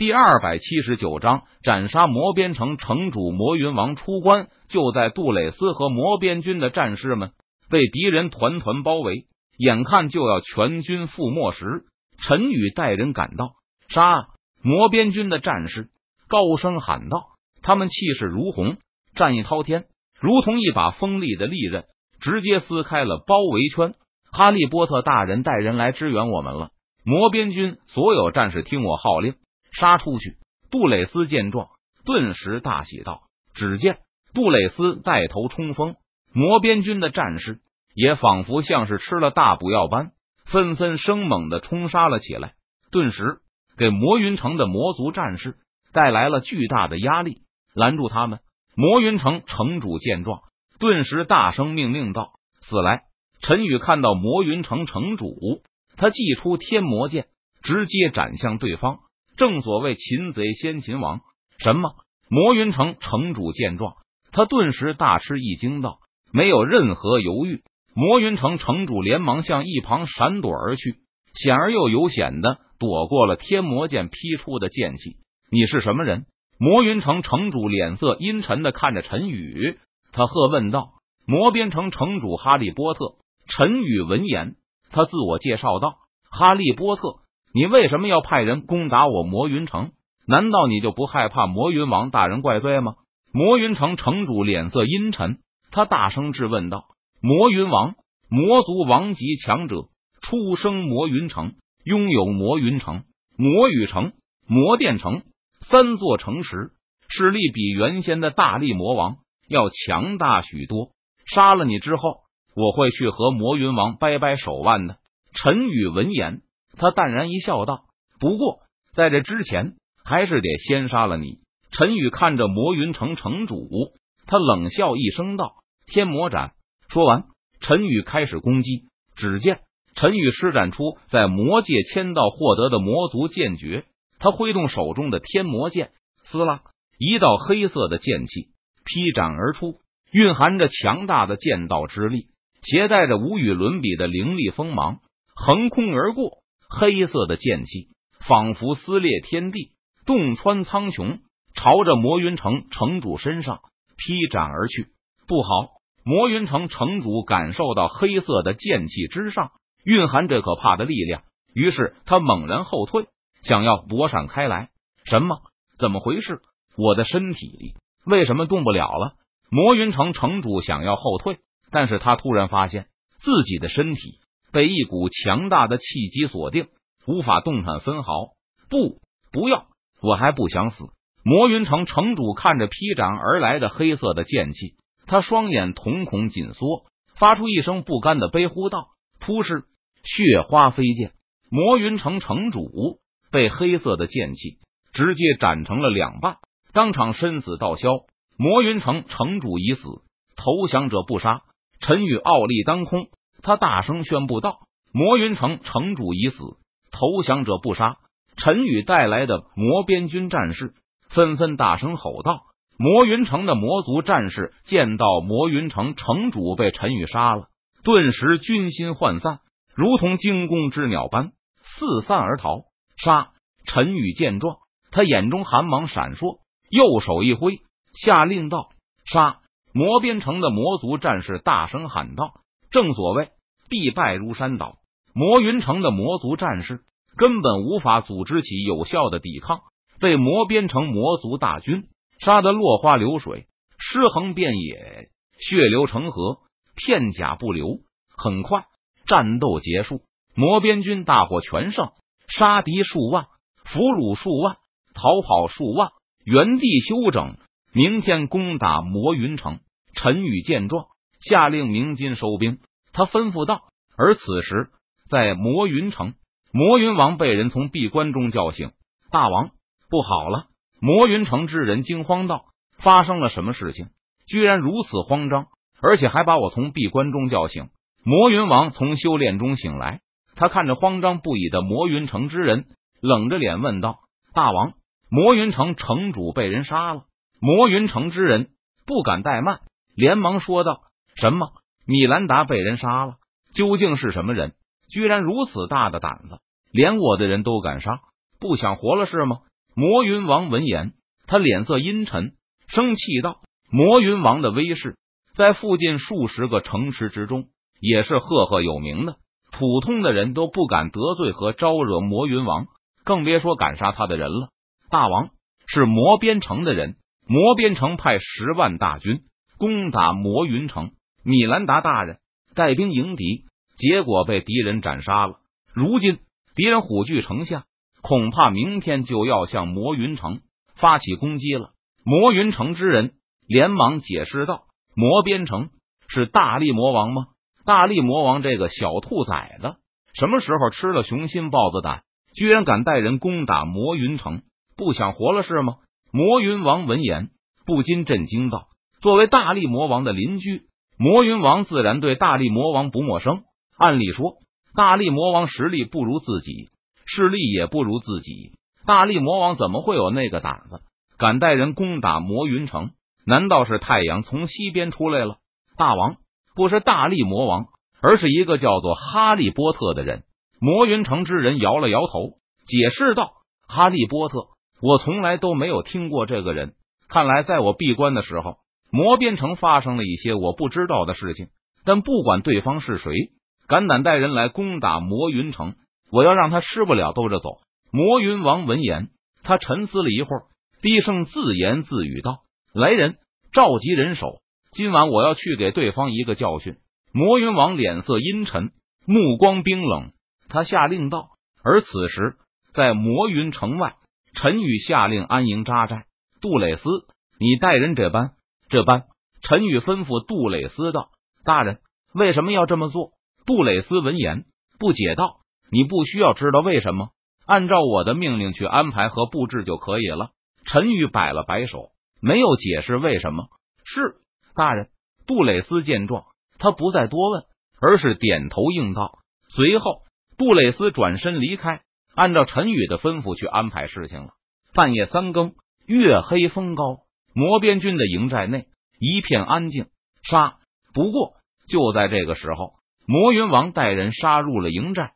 第二百七十九章斩杀魔边城城主魔云王出关。就在杜蕾斯和魔边军的战士们被敌人团团包围，眼看就要全军覆没时，陈宇带人赶到，杀魔边军的战士，高声喊道：“他们气势如虹，战意滔天，如同一把锋利的利刃，直接撕开了包围圈。”哈利波特大人带人来支援我们了。魔边军所有战士听我号令，杀出去！杜蕾斯见状，顿时大喜道：“只见杜蕾斯带头冲锋，魔边军的战士也仿佛像是吃了大补药般，纷纷生猛的冲杀了起来。顿时给魔云城的魔族战士带来了巨大的压力，拦住他们。魔云城城主见状，顿时大声命令道：“死来！”陈宇看到魔云城城主，他祭出天魔剑，直接斩向对方。正所谓擒贼先擒王。什么？魔云城城主见状，他顿时大吃一惊，道：“没有任何犹豫。”魔云城城主连忙向一旁闪躲而去，险而又有险的躲过了天魔剑劈出的剑气。你是什么人？魔云城城主脸色阴沉的看着陈宇，他喝问道：“魔边城城主哈利波特。”陈宇闻言，他自我介绍道：“哈利波特，你为什么要派人攻打我魔云城？难道你就不害怕魔云王大人怪罪吗？”魔云城城主脸色阴沉，他大声质问道：“魔云王，魔族王级强者，出生魔云城，拥有魔云城、魔羽城、魔殿城三座城池，实力比原先的大力魔王要强大许多。杀了你之后。”我会去和魔云王掰掰手腕的。陈宇闻言，他淡然一笑，道：“不过在这之前，还是得先杀了你。”陈宇看着魔云城城主，他冷笑一声，道：“天魔斩！”说完，陈宇开始攻击。只见陈宇施展出在魔界签到获得的魔族剑诀，他挥动手中的天魔剑，撕拉一道黑色的剑气劈斩而出，蕴含着强大的剑道之力。携带着无与伦比的凌厉锋芒，横空而过，黑色的剑气仿佛撕裂天地，洞穿苍穹，朝着魔云城城主身上劈斩而去。不好！魔云城城主感受到黑色的剑气之上蕴含着可怕的力量，于是他猛然后退，想要躲闪开来。什么？怎么回事？我的身体为什么动不了了？魔云城城主想要后退。但是他突然发现自己的身体被一股强大的气机锁定，无法动弹分毫。不，不要！我还不想死！魔云城城主看着劈斩而来的黑色的剑气，他双眼瞳孔紧缩，发出一声不甘的悲呼道：“突施血花飞溅！”魔云城城主被黑色的剑气直接斩成了两半，当场身死道消。魔云城城主已死，投降者不杀。陈宇傲立当空，他大声宣布道：“魔云城城主已死，投降者不杀。”陈宇带来的魔边军战士纷纷大声吼道：“魔云城的魔族战士见到魔云城城主被陈宇杀了，顿时军心涣散，如同惊弓之鸟般四散而逃。”杀！陈宇见状，他眼中寒芒闪烁，右手一挥，下令道：“杀！”魔边城的魔族战士大声喊道：“正所谓必败如山倒，魔云城的魔族战士根本无法组织起有效的抵抗，被魔边城魔族大军杀得落花流水，尸横遍野，血流成河，片甲不留。很快，战斗结束，魔边军大获全胜，杀敌数万，俘虏数万，逃跑数万，原地休整。”明天攻打魔云城。陈宇见状，下令鸣金收兵。他吩咐道：“而此时，在魔云城，魔云王被人从闭关中叫醒。大王，不好了！”魔云城之人惊慌道：“发生了什么事情？居然如此慌张，而且还把我从闭关中叫醒？”魔云王从修炼中醒来，他看着慌张不已的魔云城之人，冷着脸问道：“大王，魔云城城主被人杀了。”魔云城之人不敢怠慢，连忙说道：“什么？米兰达被人杀了？究竟是什么人？居然如此大的胆子，连我的人都敢杀？不想活了是吗？”魔云王闻言，他脸色阴沉，生气道：“魔云王的威势，在附近数十个城池之中也是赫赫有名的。普通的人都不敢得罪和招惹魔云王，更别说敢杀他的人了。”大王是魔边城的人，魔边城派十万大军攻打魔云城，米兰达大人带兵迎敌，结果被敌人斩杀了。如今敌人虎踞城下。恐怕明天就要向魔云城发起攻击了。魔云城之人连忙解释道：“魔边城是大力魔王吗？大力魔王这个小兔崽子，什么时候吃了雄心豹子胆，居然敢带人攻打魔云城？不想活了是吗？”魔云王闻言不禁震惊道：“作为大力魔王的邻居，魔云王自然对大力魔王不陌生。按理说，大力魔王实力不如自己。”势力也不如自己，大力魔王怎么会有那个胆子，敢带人攻打魔云城？难道是太阳从西边出来了？大王不是大力魔王，而是一个叫做哈利波特的人。魔云城之人摇了摇头，解释道：“哈利波特，我从来都没有听过这个人。看来在我闭关的时候，魔边城发生了一些我不知道的事情。但不管对方是谁，敢胆带人来攻打魔云城。”我要让他吃不了兜着走。魔云王闻言，他沉思了一会儿，低声自言自语道：“来人，召集人手，今晚我要去给对方一个教训。”魔云王脸色阴沉，目光冰冷，他下令道。而此时，在魔云城外，陈宇下令安营扎寨。杜蕾斯，你带人这般这般。陈宇吩咐杜蕾斯道：“大人，为什么要这么做？”杜蕾斯闻言不解道。你不需要知道为什么，按照我的命令去安排和布置就可以了。陈宇摆了摆手，没有解释为什么。是大人。杜蕾斯见状，他不再多问，而是点头应道。随后，杜蕾斯转身离开，按照陈宇的吩咐去安排事情了。半夜三更，月黑风高，魔边军的营寨内一片安静。杀！不过就在这个时候，魔云王带人杀入了营寨。